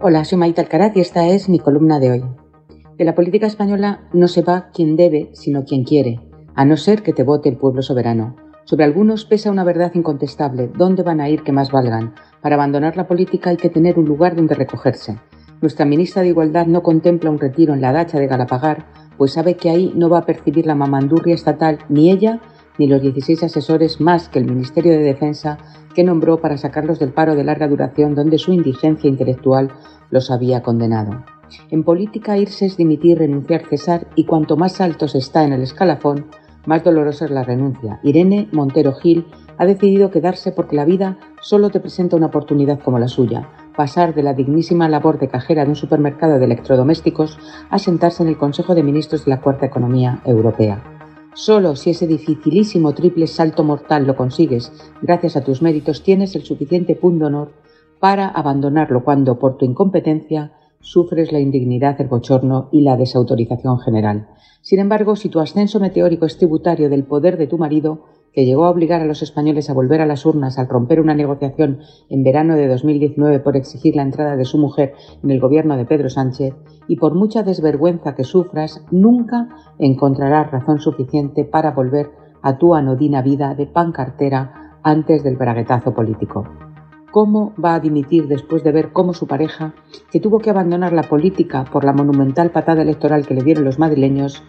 Hola, soy Maite Alcaraz y esta es mi columna de hoy. De la política española no se va quien debe, sino quien quiere, a no ser que te vote el pueblo soberano. Sobre algunos pesa una verdad incontestable, ¿dónde van a ir que más valgan? Para abandonar la política hay que tener un lugar donde recogerse. Nuestra ministra de Igualdad no contempla un retiro en la dacha de Galapagar, pues sabe que ahí no va a percibir la mamandurria estatal ni ella ni los 16 asesores más que el Ministerio de Defensa que nombró para sacarlos del paro de larga duración donde su indigencia intelectual los había condenado. En política irse es dimitir, renunciar, cesar y cuanto más alto se está en el escalafón, más dolorosa es la renuncia. Irene Montero Gil ha decidido quedarse porque la vida solo te presenta una oportunidad como la suya, pasar de la dignísima labor de cajera de un supermercado de electrodomésticos a sentarse en el Consejo de Ministros de la Cuarta Economía Europea. Solo si ese dificilísimo triple salto mortal lo consigues gracias a tus méritos tienes el suficiente punto honor para abandonarlo cuando por tu incompetencia sufres la indignidad, el bochorno y la desautorización general. Sin embargo, si tu ascenso meteórico es tributario del poder de tu marido, que llegó a obligar a los españoles a volver a las urnas al romper una negociación en verano de 2019 por exigir la entrada de su mujer en el gobierno de Pedro Sánchez, y por mucha desvergüenza que sufras, nunca encontrarás razón suficiente para volver a tu anodina vida de pancartera antes del braguetazo político. ¿Cómo va a dimitir después de ver cómo su pareja, que tuvo que abandonar la política por la monumental patada electoral que le dieron los madrileños,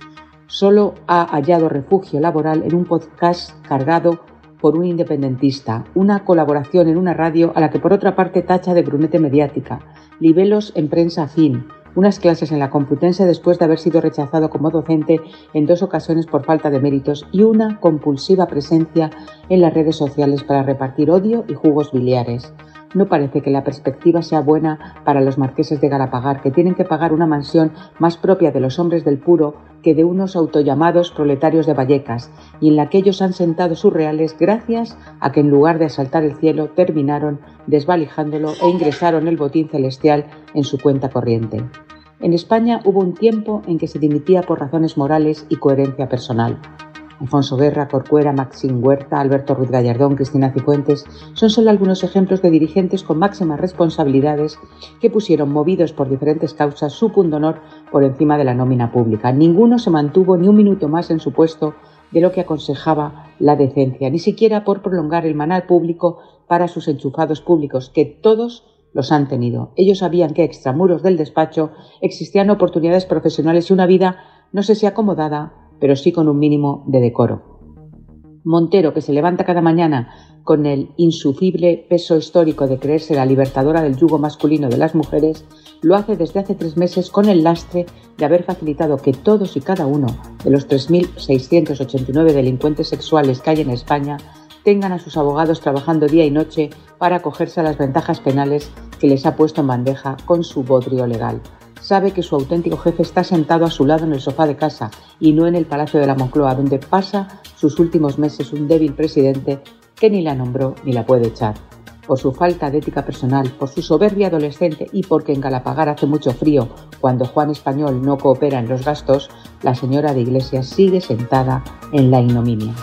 solo ha hallado refugio laboral en un podcast cargado por un independentista, una colaboración en una radio a la que por otra parte tacha de brunete mediática, libelos en prensa afín, unas clases en la Complutense después de haber sido rechazado como docente en dos ocasiones por falta de méritos y una compulsiva presencia en las redes sociales para repartir odio y jugos biliares. No parece que la perspectiva sea buena para los marqueses de Galapagar, que tienen que pagar una mansión más propia de los hombres del puro que de unos autollamados proletarios de Vallecas, y en la que ellos han sentado sus reales gracias a que en lugar de asaltar el cielo terminaron desvalijándolo e ingresaron el botín celestial en su cuenta corriente. En España hubo un tiempo en que se dimitía por razones morales y coherencia personal. Alfonso Guerra, Corcuera, Maxim Huerta, Alberto Ruiz Gallardón, Cristina Cifuentes son solo algunos ejemplos de dirigentes con máximas responsabilidades que pusieron, movidos por diferentes causas, su honor por encima de la nómina pública. Ninguno se mantuvo ni un minuto más en su puesto de lo que aconsejaba la decencia, ni siquiera por prolongar el manal público para sus enchufados públicos, que todos los han tenido. Ellos sabían que extramuros del despacho existían oportunidades profesionales y una vida, no sé si acomodada, pero sí con un mínimo de decoro. Montero, que se levanta cada mañana con el insufrible peso histórico de creerse la libertadora del yugo masculino de las mujeres, lo hace desde hace tres meses con el lastre de haber facilitado que todos y cada uno de los 3.689 delincuentes sexuales que hay en España tengan a sus abogados trabajando día y noche para acogerse a las ventajas penales que les ha puesto en bandeja con su bodrio legal sabe que su auténtico jefe está sentado a su lado en el sofá de casa y no en el Palacio de la Moncloa, donde pasa sus últimos meses un débil presidente que ni la nombró ni la puede echar. Por su falta de ética personal, por su soberbia adolescente y porque en Galapagar hace mucho frío cuando Juan Español no coopera en los gastos, la señora de Iglesias sigue sentada en la ignominia.